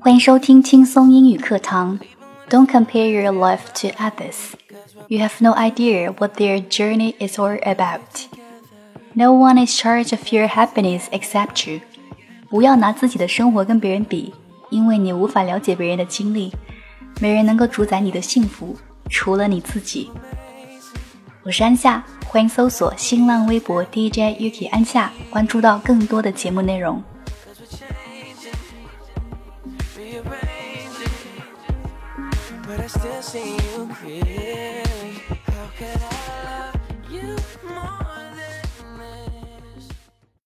欢迎收听轻松英语课堂。Don't compare your life to others. You have no idea what their journey is all about. No one is charged of your happiness except you. 不要拿自己的生活跟别人比，因为你无法了解别人的经历。没人能够主宰你的幸福，除了你自己。我是安夏， 欢迎搜索新浪微博 DJ Yuki 安夏，关注到更多的节目内容。but I still see you here.